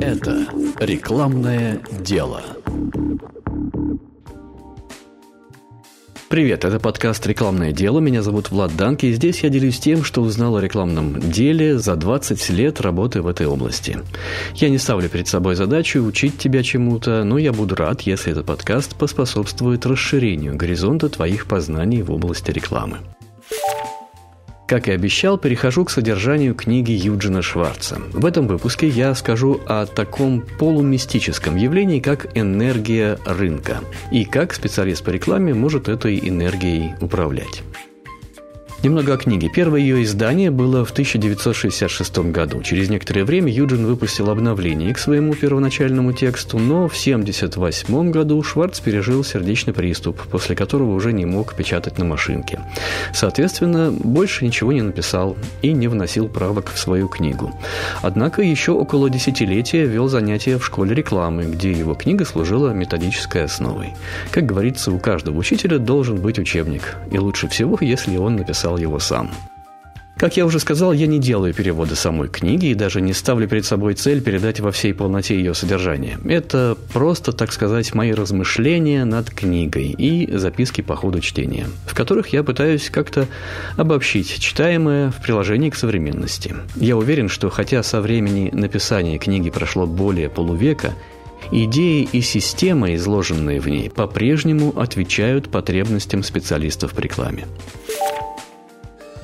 Это рекламное дело. Привет, это подкаст «Рекламное дело». Меня зовут Влад Данки, и здесь я делюсь тем, что узнал о рекламном деле за 20 лет работы в этой области. Я не ставлю перед собой задачу учить тебя чему-то, но я буду рад, если этот подкаст поспособствует расширению горизонта твоих познаний в области рекламы. Как и обещал, перехожу к содержанию книги Юджина Шварца. В этом выпуске я скажу о таком полумистическом явлении, как энергия рынка, и как специалист по рекламе может этой энергией управлять. Немного о книге. Первое ее издание было в 1966 году. Через некоторое время Юджин выпустил обновление к своему первоначальному тексту, но в 1978 году Шварц пережил сердечный приступ, после которого уже не мог печатать на машинке. Соответственно, больше ничего не написал и не вносил правок в свою книгу. Однако еще около десятилетия вел занятия в школе рекламы, где его книга служила методической основой. Как говорится, у каждого учителя должен быть учебник, и лучше всего, если он написал написал его сам. Как я уже сказал, я не делаю перевода самой книги и даже не ставлю перед собой цель передать во всей полноте ее содержание. Это просто, так сказать, мои размышления над книгой и записки по ходу чтения, в которых я пытаюсь как-то обобщить читаемое в приложении к современности. Я уверен, что хотя со времени написания книги прошло более полувека, Идеи и система, изложенные в ней, по-прежнему отвечают потребностям специалистов в рекламе.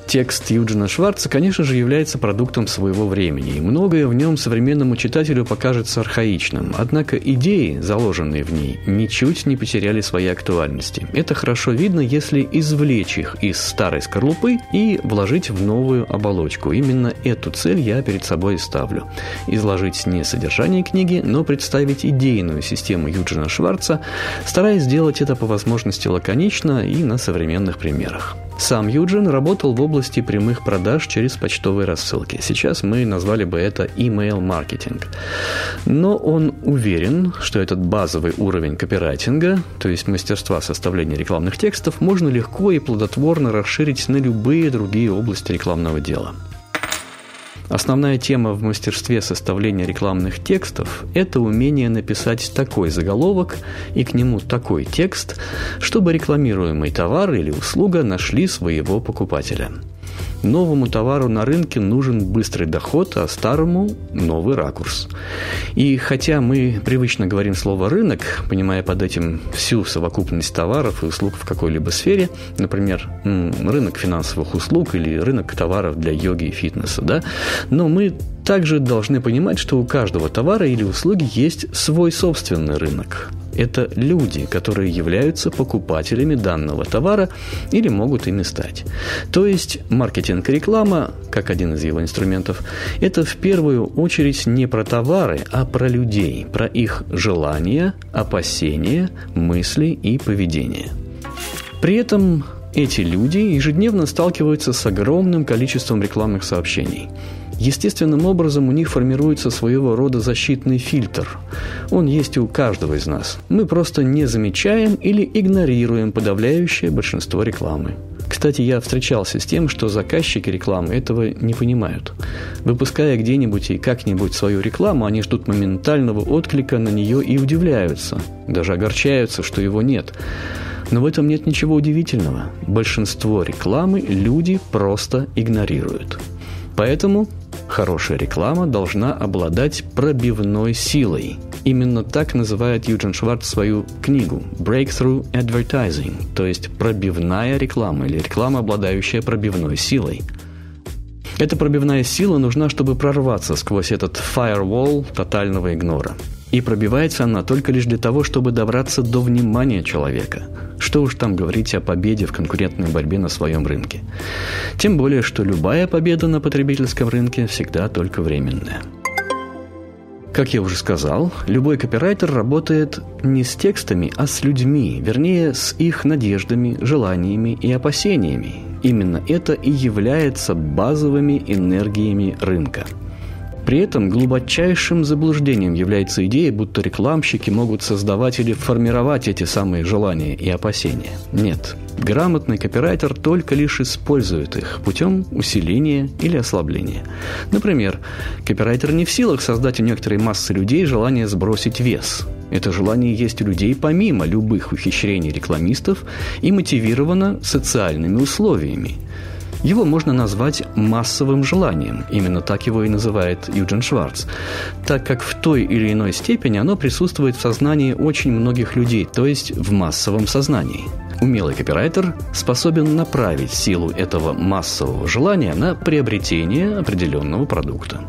Текст Юджина Шварца, конечно же, является продуктом своего времени, и многое в нем современному читателю покажется архаичным. Однако идеи, заложенные в ней, ничуть не потеряли своей актуальности. Это хорошо видно, если извлечь их из старой скорлупы и вложить в новую оболочку. Именно эту цель я перед собой ставлю. Изложить не содержание книги, но представить идейную систему Юджина Шварца, стараясь сделать это по возможности лаконично и на современных примерах. Сам Юджин работал в области прямых продаж через почтовые рассылки. Сейчас мы назвали бы это email-маркетинг. Но он уверен, что этот базовый уровень копирайтинга, то есть мастерства составления рекламных текстов, можно легко и плодотворно расширить на любые другие области рекламного дела. Основная тема в мастерстве составления рекламных текстов – это умение написать такой заголовок и к нему такой текст, чтобы рекламируемый товар или услуга нашли своего покупателя – Новому товару на рынке нужен быстрый доход, а старому – новый ракурс. И хотя мы привычно говорим слово «рынок», понимая под этим всю совокупность товаров и услуг в какой-либо сфере, например, рынок финансовых услуг или рынок товаров для йоги и фитнеса, да, но мы также должны понимать, что у каждого товара или услуги есть свой собственный рынок – это люди, которые являются покупателями данного товара или могут ими стать. То есть маркетинг и реклама, как один из его инструментов, это в первую очередь не про товары, а про людей, про их желания, опасения, мысли и поведение. При этом эти люди ежедневно сталкиваются с огромным количеством рекламных сообщений – Естественным образом у них формируется своего рода защитный фильтр. Он есть у каждого из нас. Мы просто не замечаем или игнорируем подавляющее большинство рекламы. Кстати, я встречался с тем, что заказчики рекламы этого не понимают. Выпуская где-нибудь и как-нибудь свою рекламу, они ждут моментального отклика на нее и удивляются. Даже огорчаются, что его нет. Но в этом нет ничего удивительного. Большинство рекламы люди просто игнорируют. Поэтому Хорошая реклама должна обладать пробивной силой. Именно так называет Юджин Шварц свою книгу «Breakthrough Advertising», то есть пробивная реклама или реклама, обладающая пробивной силой. Эта пробивная сила нужна, чтобы прорваться сквозь этот firewall тотального игнора – и пробивается она только лишь для того, чтобы добраться до внимания человека. Что уж там говорить о победе в конкурентной борьбе на своем рынке. Тем более, что любая победа на потребительском рынке всегда только временная. Как я уже сказал, любой копирайтер работает не с текстами, а с людьми, вернее, с их надеждами, желаниями и опасениями. Именно это и является базовыми энергиями рынка – При этом глубочайшим заблуждением является идея, будто рекламщики могут создавать или формировать эти самые желания и опасения. Нет, Грамотный копирайтер только лишь использует их путем усиления или ослабления. Например, копирайтер не в силах создать у некоторой массы людей желание сбросить вес. Это желание есть у людей помимо любых ухищрений рекламистов и мотивировано социальными условиями. Его можно назвать массовым желанием, именно так его и называет Юджин Шварц, так как в той или иной степени оно присутствует в сознании очень многих людей, то есть в массовом сознании. Умелый копирайтер способен направить силу этого массового желания на приобретение определенного продукта.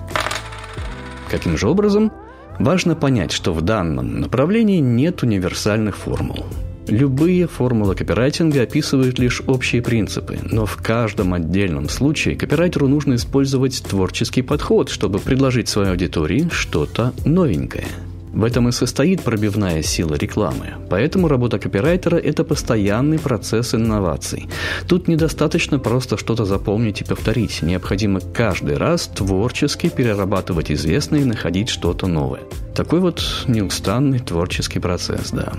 Каким же образом? Важно понять, что в данном направлении нет универсальных формул. Любые формулы копирайтинга описывают лишь общие принципы, но в каждом отдельном случае копирайтеру нужно использовать творческий подход, чтобы предложить своей аудитории что-то новенькое – в этом и состоит пробивная сила рекламы. Поэтому работа копирайтера – это постоянный процесс инноваций. Тут недостаточно просто что-то запомнить и повторить. Необходимо каждый раз творчески перерабатывать известное и находить что-то новое. Такой вот неустанный творческий процесс, да.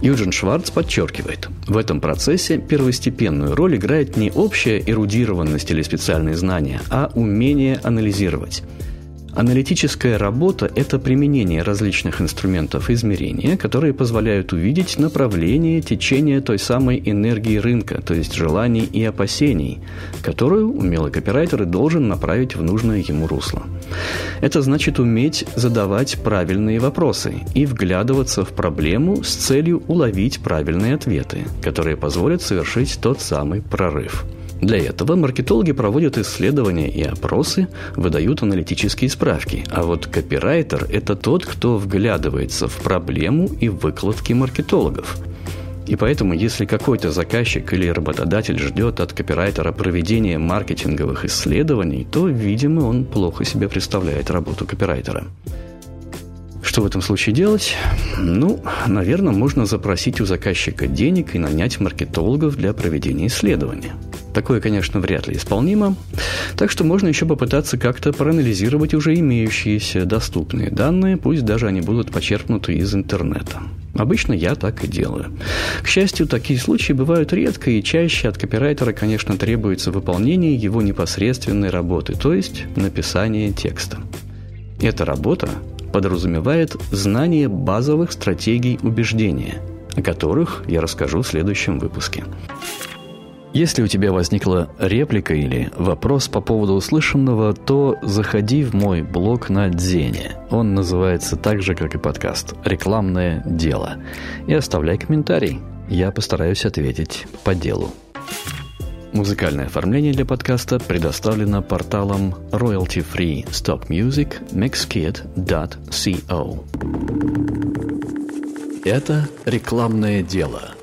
Юджин Шварц подчеркивает, в этом процессе первостепенную роль играет не общая эрудированность или специальные знания, а умение анализировать. Аналитическая работа – это применение различных инструментов измерения, которые позволяют увидеть направление течения той самой энергии рынка, то есть желаний и опасений, которую умелый копирайтер должен направить в нужное ему русло. Это значит уметь задавать правильные вопросы и вглядываться в проблему с целью уловить правильные ответы, которые позволят совершить тот самый прорыв – для этого маркетологи проводят исследования и опросы, выдают аналитические справки. А вот копирайтер – это тот, кто вглядывается в проблему и выкладки маркетологов. И поэтому, если какой-то заказчик или работодатель ждет от копирайтера проведения маркетинговых исследований, то, видимо, он плохо себе представляет работу копирайтера. Что в этом случае делать? Ну, наверное, можно запросить у заказчика денег и нанять маркетологов для проведения исследования – Такое, конечно, вряд ли исполнимо. Так что можно еще попытаться как-то проанализировать уже имеющиеся доступные данные, пусть даже они будут почерпнуты из интернета. Обычно я так и делаю. К счастью, такие случаи бывают редко, и чаще от копирайтера, конечно, требуется выполнение его непосредственной работы, то есть написание текста. Эта работа подразумевает знание базовых стратегий убеждения, о которых я расскажу в следующем выпуске. Если у тебя возникла реплика или вопрос по поводу услышанного, то заходи в мой блог на Дзене. Он называется так же, как и подкаст «Рекламное дело». И оставляй комментарий. Я постараюсь ответить по делу. Музыкальное оформление для подкаста предоставлено порталом royalty-free stop music mixkit.co. Это рекламное дело –